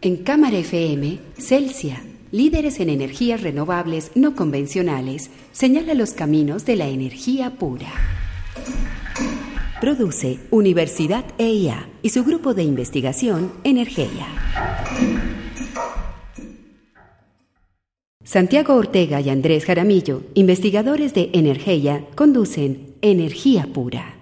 En Cámara FM, Celsia, líderes en energías renovables no convencionales, señala los caminos de la energía pura. Produce Universidad EIA y su grupo de investigación Energía. Santiago Ortega y Andrés Jaramillo, investigadores de Energía, conducen Energía Pura.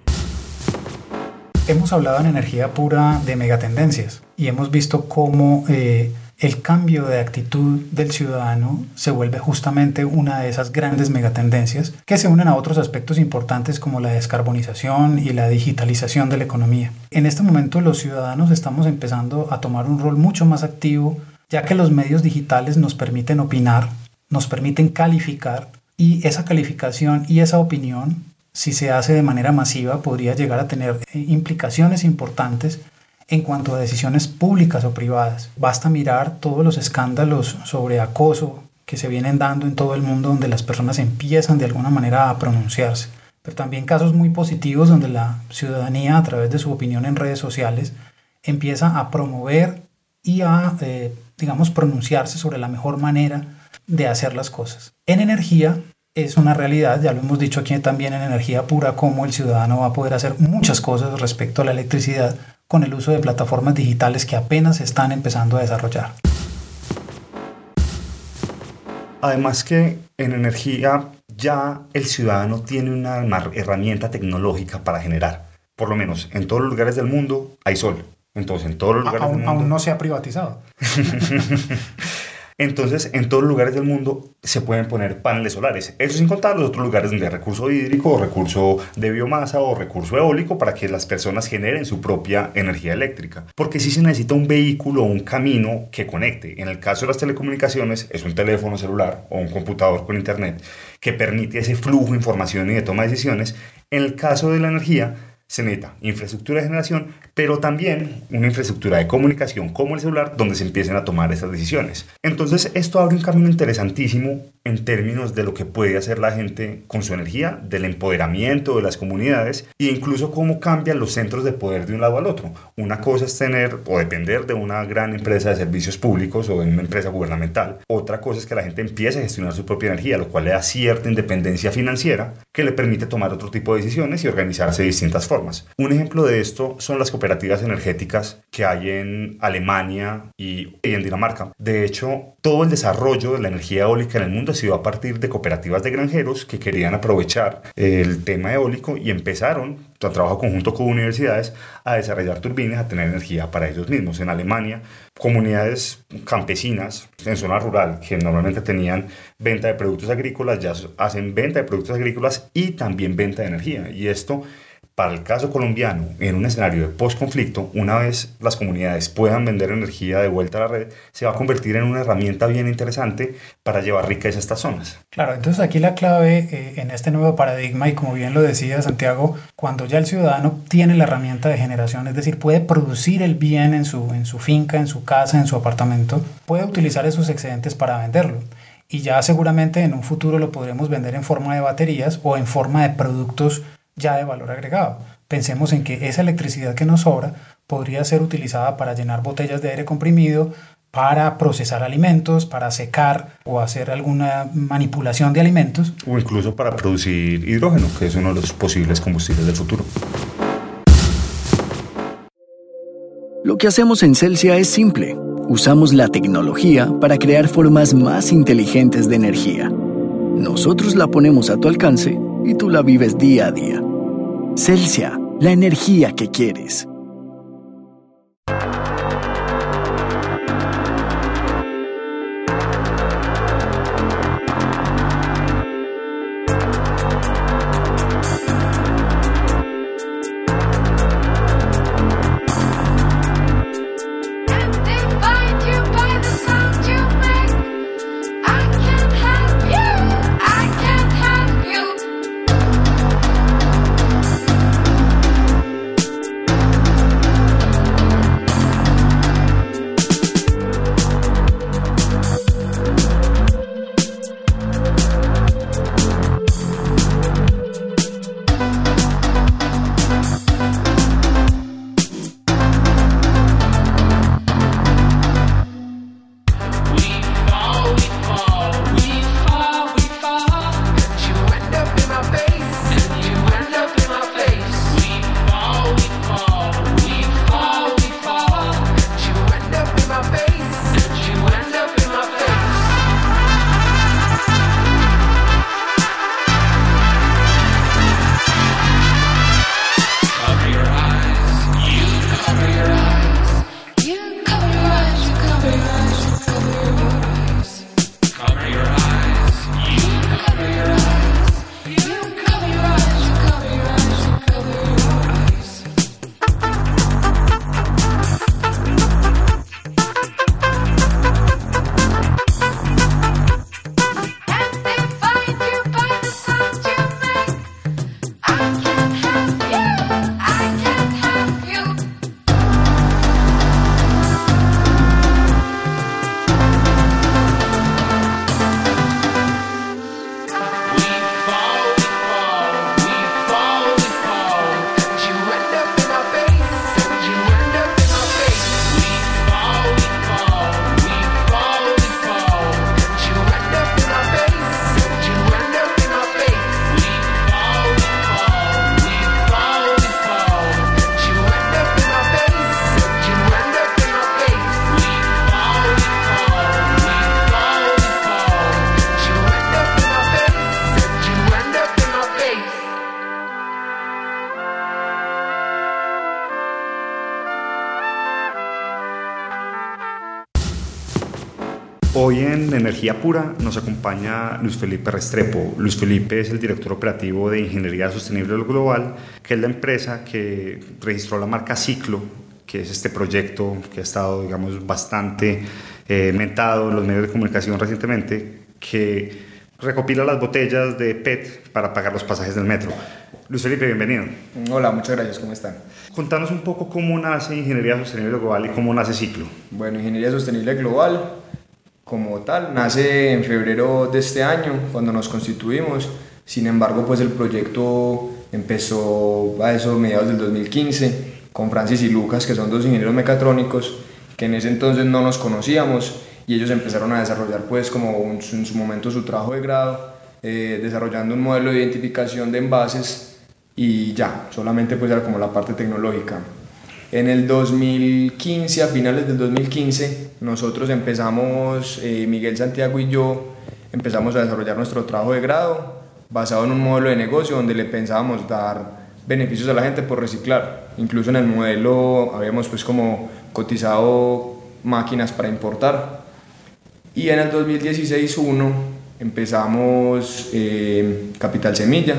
Hemos hablado en Energía Pura de megatendencias y hemos visto cómo eh, el cambio de actitud del ciudadano se vuelve justamente una de esas grandes megatendencias que se unen a otros aspectos importantes como la descarbonización y la digitalización de la economía. En este momento los ciudadanos estamos empezando a tomar un rol mucho más activo ya que los medios digitales nos permiten opinar, nos permiten calificar y esa calificación y esa opinión, si se hace de manera masiva, podría llegar a tener eh, implicaciones importantes en cuanto a decisiones públicas o privadas. Basta mirar todos los escándalos sobre acoso que se vienen dando en todo el mundo donde las personas empiezan de alguna manera a pronunciarse. Pero también casos muy positivos donde la ciudadanía a través de su opinión en redes sociales empieza a promover y a, eh, digamos, pronunciarse sobre la mejor manera de hacer las cosas. En energía es una realidad, ya lo hemos dicho aquí también en energía pura, cómo el ciudadano va a poder hacer muchas cosas respecto a la electricidad con el uso de plataformas digitales que apenas están empezando a desarrollar. Además que en energía ya el ciudadano tiene una herramienta tecnológica para generar. Por lo menos en todos los lugares del mundo hay sol. Entonces en todos los lugares del mundo... Aún no se ha privatizado. Entonces, en todos los lugares del mundo se pueden poner paneles solares. Eso sin contar los otros lugares donde hay recurso hídrico, o recurso de biomasa o recurso eólico para que las personas generen su propia energía eléctrica. Porque si se necesita un vehículo o un camino que conecte. En el caso de las telecomunicaciones, es un teléfono celular o un computador con internet que permite ese flujo de información y de toma de decisiones. En el caso de la energía, se necesita infraestructura de generación, pero también una infraestructura de comunicación como el celular donde se empiecen a tomar esas decisiones. Entonces esto abre un camino interesantísimo en términos de lo que puede hacer la gente con su energía, del empoderamiento de las comunidades e incluso cómo cambian los centros de poder de un lado al otro. Una cosa es tener o depender de una gran empresa de servicios públicos o de una empresa gubernamental. Otra cosa es que la gente empiece a gestionar su propia energía, lo cual le da cierta independencia financiera que le permite tomar otro tipo de decisiones y organizarse de distintas formas. Un ejemplo de esto son las cooperativas energéticas que hay en Alemania y, en Dinamarca. De hecho, todo el desarrollo de la energía eólica en el mundo ha sido a partir de cooperativas de granjeros que querían aprovechar el tema eólico y empezaron, a trabajo conjunto con universidades, a desarrollar turbinas, a tener energía para ellos mismos. En Alemania, comunidades campesinas en zona rural que normalmente tenían venta de productos agrícolas ya hacen venta de productos agrícolas y también venta de energía. Y esto para el caso colombiano, en un escenario de post-conflicto, una vez las comunidades puedan vender energía de vuelta a la red, se va a convertir en una herramienta bien interesante para llevar riqueza a estas zonas. Claro, entonces aquí la clave eh, en este nuevo paradigma, y como bien lo decía Santiago, cuando ya el ciudadano tiene la herramienta de generación, es decir, puede producir el bien en su, en su finca, en su casa, en su apartamento, puede utilizar esos excedentes para venderlo y ya seguramente en un futuro lo podremos vender en forma de baterías o en forma de productos ya de valor agregado. Pensemos en que esa electricidad que nos sobra podría ser utilizada para llenar botellas de aire comprimido, para procesar alimentos, para secar o hacer alguna manipulación de alimentos. O incluso para producir hidrógeno, que es uno de los posibles combustibles del futuro. Lo que hacemos en Celsia es simple. Usamos la tecnología para crear formas más inteligentes de energía. Nosotros la ponemos a tu alcance y tú la vives día a día. Celsia, la energía que quieres. Energía Pura nos acompaña Luis Felipe Restrepo. Luis Felipe es el director operativo de Ingeniería Sostenible Global, que es la empresa que registró la marca Ciclo, que es este proyecto que ha estado, digamos, bastante eh, mentado en los medios de comunicación recientemente, que recopila las botellas de PET para pagar los pasajes del metro. Luis Felipe, bienvenido. Hola, muchas gracias, ¿cómo están? Contanos un poco cómo nace Ingeniería Sostenible Global y cómo nace Ciclo. Bueno, Ingeniería Sostenible Global como tal. Nace en febrero de este año, cuando nos constituimos. Sin embargo, pues el proyecto empezó a eso mediados del 2015 con Francis y Lucas, que son dos ingenieros mecatrónicos, que en ese entonces no nos conocíamos y ellos empezaron a desarrollar pues como en su momento su trabajo de grado, eh, desarrollando un modelo de identificación de envases y ya, solamente pues era como la parte tecnológica. En el 2015, a finales del 2015, nosotros empezamos, eh, Miguel Santiago y yo, empezamos a desarrollar nuestro trabajo de grado basado en un modelo de negocio donde le pensábamos dar beneficios a la gente por reciclar. Incluso en el modelo habíamos pues como cotizado máquinas para importar. Y en el 2016-1 empezamos eh, Capital Semilla,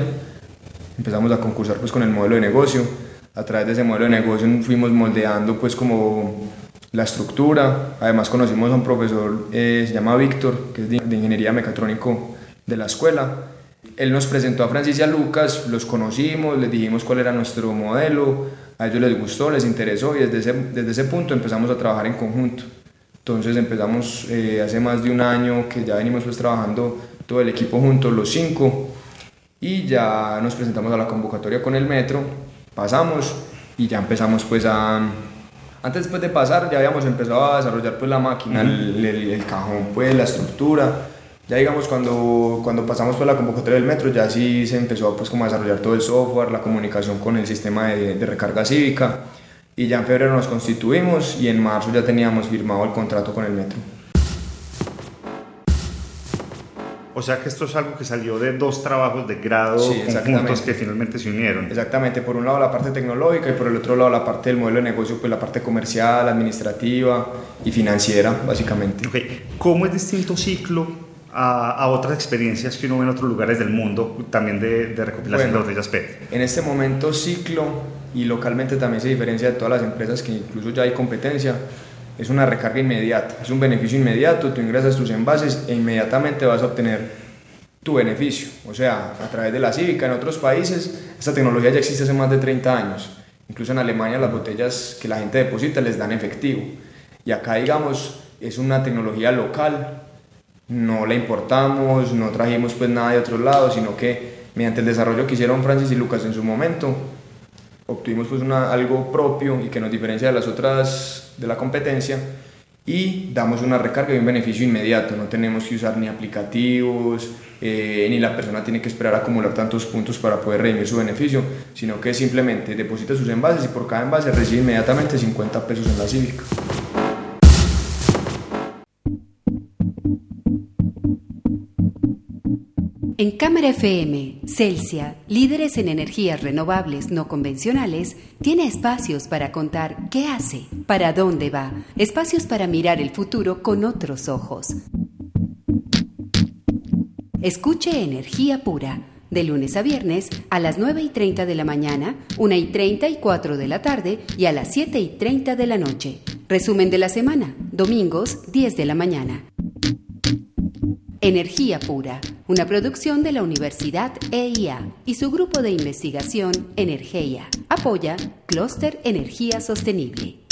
empezamos a concursar pues con el modelo de negocio a través de ese modelo de negocio fuimos moldeando pues como la estructura. Además conocimos a un profesor, eh, se llama Víctor, que es de, Ingeniería Mecatrónico de la escuela. Él nos presentó a Francis y a Lucas, los conocimos, les dijimos cuál era nuestro modelo, a ellos les gustó, les interesó y desde ese, desde ese punto empezamos a trabajar en conjunto. Entonces empezamos eh, hace más de un año que ya venimos pues trabajando todo el equipo juntos, los cinco, y ya nos presentamos a la convocatoria con el metro pasamos y ya empezamos pues a... Antes después de pasar ya habíamos empezado a desarrollar pues la máquina, el, el, cajón, pues la estructura. Ya digamos cuando, cuando pasamos por la convocatoria del metro ya sí se empezó pues como a desarrollar todo el software, la comunicación con el sistema de, de recarga cívica y ya en febrero nos constituimos y en marzo ya teníamos firmado el contrato con el metro. O sea que esto es algo que salió de dos trabajos de grado conjuntos que finalmente se unieron. Exactamente, por un lado la parte tecnológica y por el otro lado la parte del modelo de negocio, pues la parte comercial, administrativa y financiera, básicamente. Okay. ¿Cómo es distinto ciclo a, a, otras experiencias que uno ve en otros lugares del mundo, también de, de recopilación de botellas PET? En este momento ciclo y localmente también se diferencia de todas las empresas que incluso ya hay competencia es una recarga inmediata, es un beneficio inmediato, tú ingresas tus envases e inmediatamente vas a obtener tu beneficio. O sea, a través de la cívica, en otros países, esta tecnología ya existe hace más de 30 años. Incluso en Alemania las botellas que la gente deposita les dan efectivo. Y acá, digamos, es una tecnología local, no la importamos, no trajimos pues nada de otros lados, sino que mediante el desarrollo que hicieron Francis y Lucas en su momento, obtuvimos pues una, algo propio y que nos diferencia de las otras de la competencia y damos una recarga y un beneficio inmediato. No tenemos que usar ni aplicativos, eh, ni la persona tiene que esperar a acumular tantos puntos para poder redimir su beneficio, sino que simplemente deposita sus envases y por cada envase recibe inmediatamente 50 pesos en la cívica. En Cámara FM, Celsia, líderes en energías renovables no convencionales, tiene espacios para contar qué hace, para dónde va, espacios para mirar el futuro con otros ojos. Escuche Energía Pura, de lunes a viernes a las 9 y 30 de la mañana, 1 y 30 y 4 de la tarde y a las 7 y 30 de la noche. Resumen de la semana, domingos 10 de la mañana. Energía Pura, una producción de la Universidad EIA y su grupo de investigación Energía. Apoya Clúster Energía Sostenible.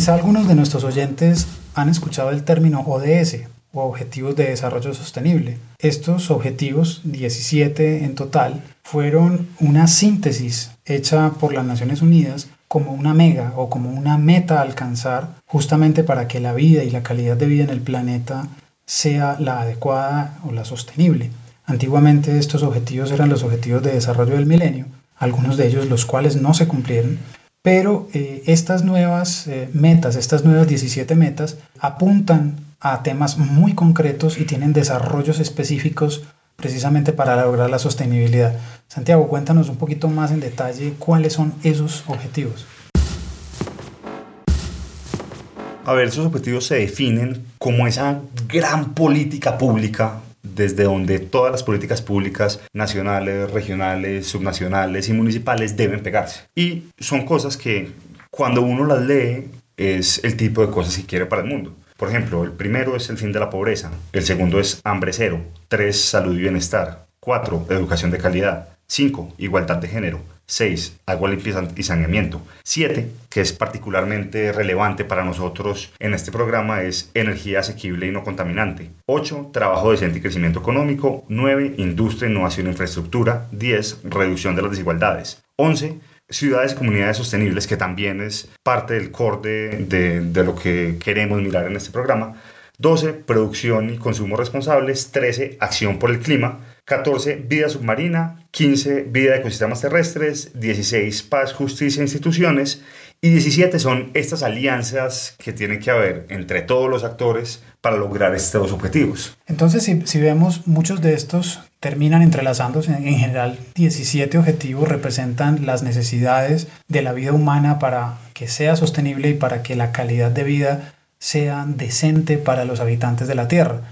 Quizá algunos de nuestros oyentes han escuchado el término ODS o Objetivos de Desarrollo Sostenible. Estos objetivos, 17 en total, fueron una síntesis hecha por las Naciones Unidas como una mega o como una meta a alcanzar justamente para que la vida y la calidad de vida en el planeta sea la adecuada o la sostenible. Antiguamente estos objetivos eran los objetivos de desarrollo del milenio, algunos de ellos los cuales no se cumplieron, pero eh, estas nuevas eh, metas, estas nuevas 17 metas, apuntan a temas muy concretos y tienen desarrollos específicos precisamente para lograr la sostenibilidad. Santiago, cuéntanos un poquito más en detalle cuáles son esos objetivos. A ver, esos objetivos se definen como esa gran política pública desde donde todas las políticas públicas nacionales, regionales, subnacionales y municipales deben pegarse. Y son cosas que cuando uno las lee es el tipo de cosas que quiere para el mundo. Por ejemplo, el primero es el fin de la pobreza, el segundo es hambre cero, tres, salud y bienestar, cuatro, educación de calidad, cinco, igualdad de género, 6. Agua limpia y saneamiento. 7. Que es particularmente relevante para nosotros en este programa es energía asequible y no contaminante. 8. Trabajo decente y crecimiento económico. 9. Industria, innovación e infraestructura. 10. Reducción de las desigualdades. 11 ciudades y comunidades sostenibles, que también es parte del core de, de, lo que queremos mirar en este programa. 12. Producción y consumo responsables. 13. Acción por el clima. 14. Vida submarina. 15. Vida de ecosistemas terrestres. 16. Paz, justicia e instituciones. Y 17 son estas alianzas que tiene que haber entre todos los actores para lograr estos objetivos. Entonces, si, si vemos, muchos de estos terminan entrelazándose. En general, 17 objetivos representan las necesidades de la vida humana para que sea sostenible y para que la calidad de vida sea decente para los habitantes de la Tierra.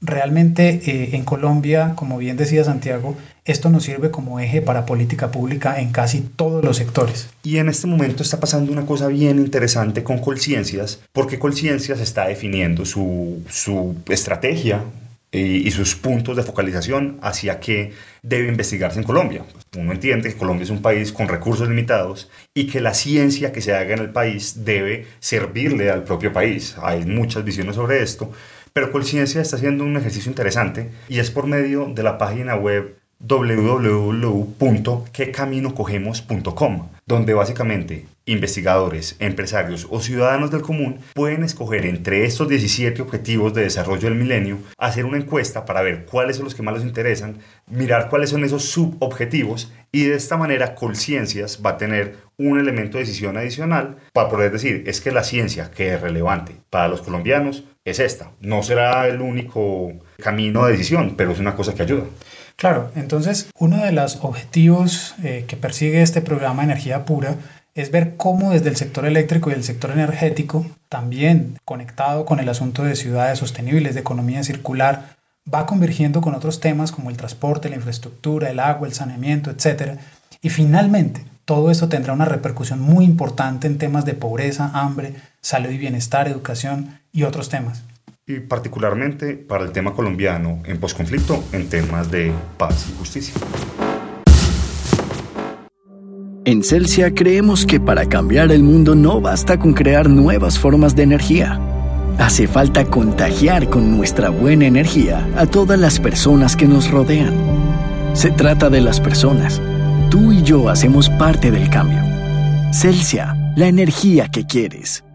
Realmente eh, en Colombia, como bien decía Santiago, esto nos sirve como eje para política pública en casi todos los sectores. Y en este momento está pasando una cosa bien interesante con Colciencias, porque Colciencias está definiendo su, su estrategia y, sus puntos de focalización hacia qué debe investigarse en Colombia. Uno entiende que Colombia es un país con recursos limitados y que la ciencia que se haga en el país debe servirle al propio país. Hay muchas visiones sobre esto, pero Colciencia está haciendo un ejercicio interesante y es por medio de la página web www.quecaminocogemos.com, donde básicamente investigadores, empresarios o ciudadanos del común pueden escoger entre estos 17 objetivos de desarrollo del milenio, hacer una encuesta para ver cuáles son los que más les interesan, mirar cuáles son esos subobjetivos y de esta manera Colciencias va a tener un elemento de decisión adicional para poder decir es que la ciencia que es relevante para los colombianos es esta. No será el único camino de decisión, pero es una cosa que ayuda. Claro, entonces uno de los objetivos eh, que persigue este programa Energía Pura es ver cómo desde el sector eléctrico y el sector energético, también conectado con el asunto de ciudades sostenibles, de economía circular, va convergiendo con otros temas como el transporte, la infraestructura, el agua, el saneamiento, etc. Y finalmente, todo esto tendrá una repercusión muy importante en temas de pobreza, hambre, salud y bienestar, educación y otros temas y particularmente para el tema colombiano en posconflicto en temas de paz y justicia. En Celsia creemos que para cambiar el mundo no basta con crear nuevas formas de energía. Hace falta contagiar con nuestra buena energía a todas las personas que nos rodean. Se trata de las personas. Tú y yo hacemos parte del cambio. Celsia, la energía que quieres.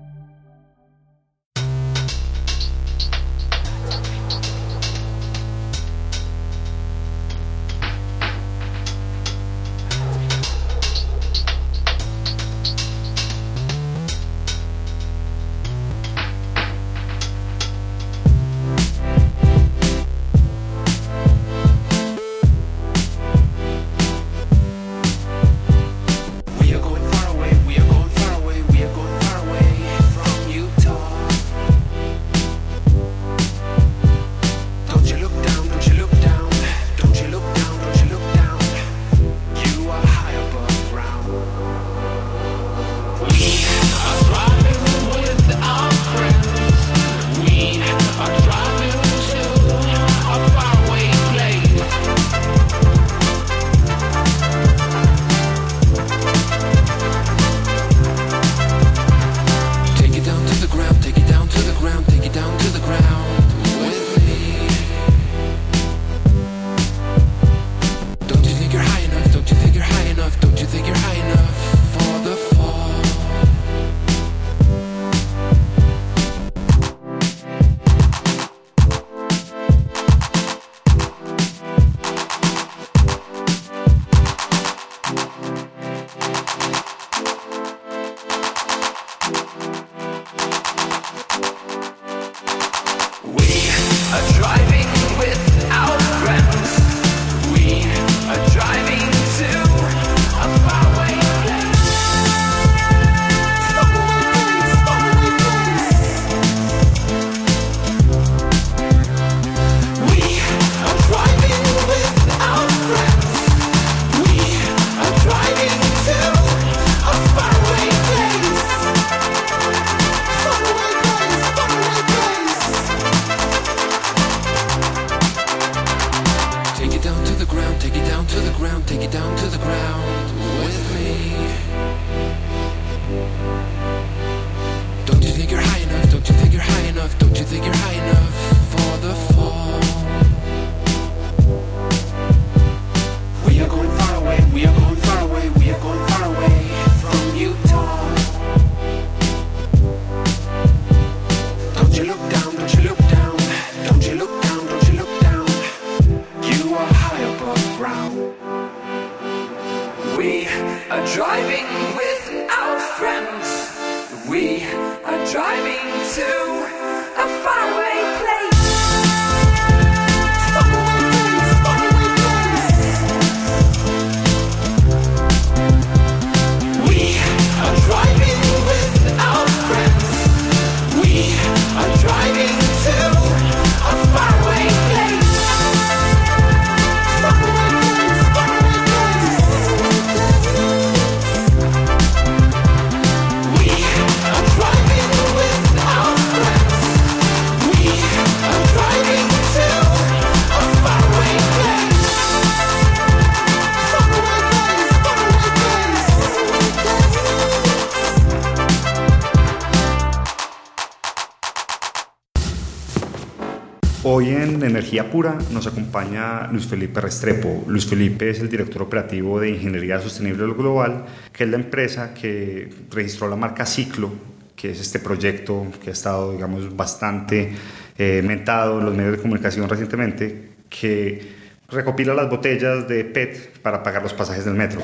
Hoy en Energía Pura nos acompaña Luis Felipe Restrepo. Luis Felipe es el director operativo de Ingeniería Sostenible Global, que es la empresa que registró la marca Ciclo, que es este proyecto que ha estado, digamos, bastante eh, mentado en los medios de comunicación recientemente, que recopila las botellas de PET para pagar los pasajes del metro.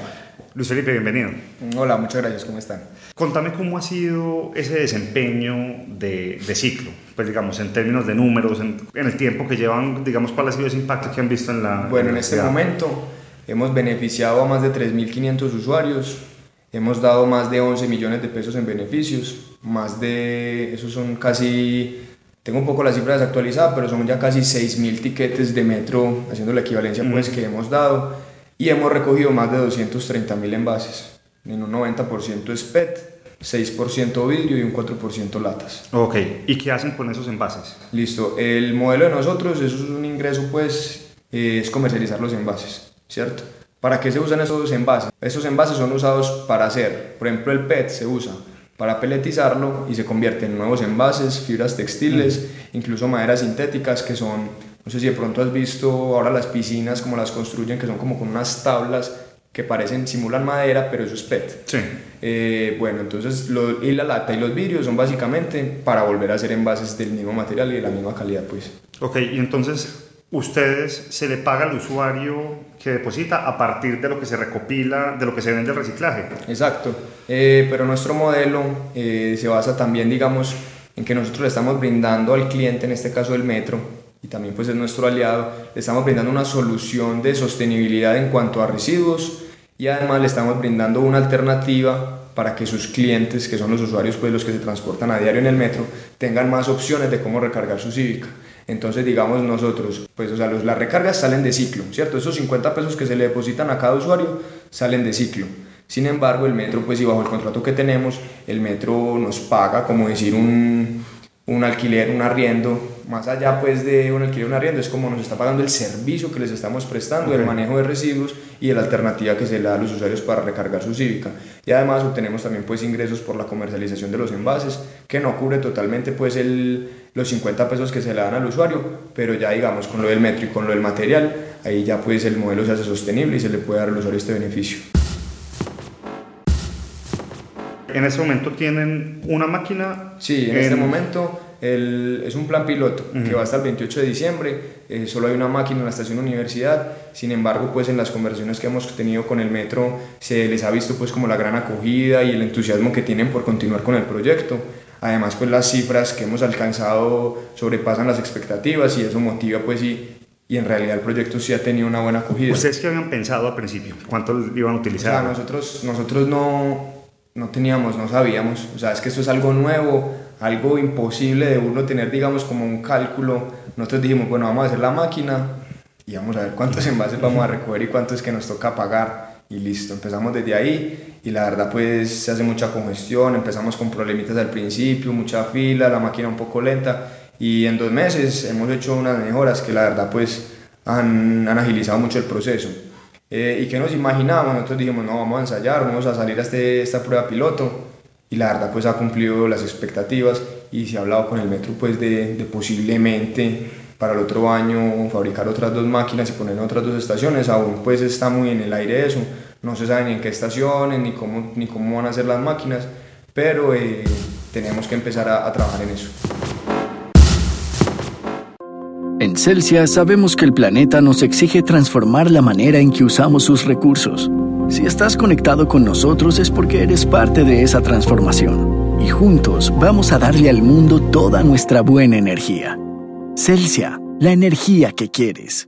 Luis Felipe, bienvenido. Hola, muchas gracias, ¿cómo están? Contame cómo ha sido ese desempeño de, de ciclo, pues digamos, en términos de números, en, el tiempo que llevan, digamos, cuál ha sido ese impacto que han visto en la... Bueno, en, este momento hemos beneficiado a más de 3.500 usuarios, hemos dado más de 11 millones de pesos en beneficios, más de, esos son casi tengo un poco las cifras actualizadas, pero son ya casi 6.000 tiquetes de metro, haciendo la equivalencia pues, que hemos dado, y hemos recogido más de 230.000 envases. En un 90% es PET, 6% vidrio y un 4% latas. Ok, ¿y qué hacen con esos envases? Listo, el modelo de nosotros, eso es un ingreso, pues, es comercializar los envases, ¿cierto? ¿Para qué se usan esos envases? Esos envases son usados para hacer, por ejemplo, el PET se usa para peletizarlo y se convierte en nuevos envases, fibras textiles, incluso maderas sintéticas que son, no sé si de pronto has visto ahora las piscinas como las construyen, que son como con unas tablas que parecen, simulan madera, pero eso es PET. Sí. Eh, bueno, entonces lo, y la lata y los vidrios son básicamente para volver a hacer envases del mismo material y de la misma calidad, pues. Ok, y entonces ustedes se le paga al usuario que deposita a partir de lo que se recopila, de lo que se vende el reciclaje. Exacto, eh, pero nuestro modelo eh, se basa también, digamos, en que nosotros le estamos brindando al cliente, en este caso el metro, y también pues es nuestro aliado, le estamos brindando una solución de sostenibilidad en cuanto a residuos y además le estamos brindando una alternativa para que sus clientes, que son los usuarios pues los que se transportan a diario en el metro, tengan más opciones de cómo recargar su cívica. Entonces, digamos nosotros, pues, o sea, los, las recargas salen de ciclo, ¿cierto? Esos 50 pesos que se le depositan a cada usuario salen de ciclo. Sin embargo, el metro, pues, y bajo el contrato que tenemos, el metro nos paga, como decir, un, un alquiler, un arriendo, más allá pues de un alquiler, un arriendo, es como nos está pagando el servicio que les estamos prestando, el manejo de residuos y la alternativa que se le da a los usuarios para recargar su cívica. Y además obtenemos también pues ingresos por la comercialización de los envases, que no cubre totalmente pues el, los 50 pesos que se le dan al usuario, pero ya digamos con lo del metro y con lo del material, ahí ya pues el modelo se hace sostenible y se le puede dar al usuario este beneficio. En ese momento tienen una máquina. Sí, en, este momento el, es un plan piloto que va hasta el 28 de diciembre. Eh, solo hay una máquina en la estación universidad. Sin embargo, pues en las conversaciones que hemos tenido con el metro se les ha visto pues como la gran acogida y el entusiasmo que tienen por continuar con el proyecto. Además, pues las cifras que hemos alcanzado sobrepasan las expectativas y eso motiva pues y, y en realidad el proyecto sí ha tenido una buena acogida. ¿Ustedes qué habían pensado al principio? ¿Cuánto iban a utilizar? nosotros, nosotros no, no teníamos, no sabíamos, o sea, es que esto es algo nuevo, algo imposible de uno tener, digamos, como un cálculo. Nosotros dijimos, bueno, vamos a hacer la máquina y vamos a ver cuántos envases vamos a recoger y cuántos que nos toca pagar. Y listo, empezamos desde ahí y la verdad pues se hace mucha congestión, empezamos con problemitas al principio, mucha fila, la máquina un poco lenta y en dos meses hemos hecho unas mejoras que la verdad pues han, han agilizado mucho el proceso. Eh, ¿Y qué nos imaginábamos? Nosotros dijimos, no, vamos a ensayar, vamos a salir a este, esta prueba piloto. Y la verdad, pues ha cumplido las expectativas y se ha hablado con el metro, pues de, de posiblemente para el otro año fabricar otras dos máquinas y poner otras dos estaciones. Aún pues está muy en el aire eso. No se sabe ni en qué estaciones, ni cómo, ni cómo van a ser las máquinas, pero eh, tenemos que empezar a, a trabajar en eso. En Celsia sabemos que el planeta nos exige transformar la manera en que usamos sus recursos. Si estás conectado con nosotros es porque eres parte de esa transformación. Y juntos vamos a darle al mundo toda nuestra buena energía. Celsia, la energía que quieres.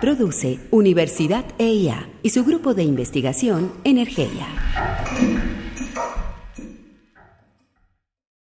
Produce Universidad EIA y su grupo de investigación Energía.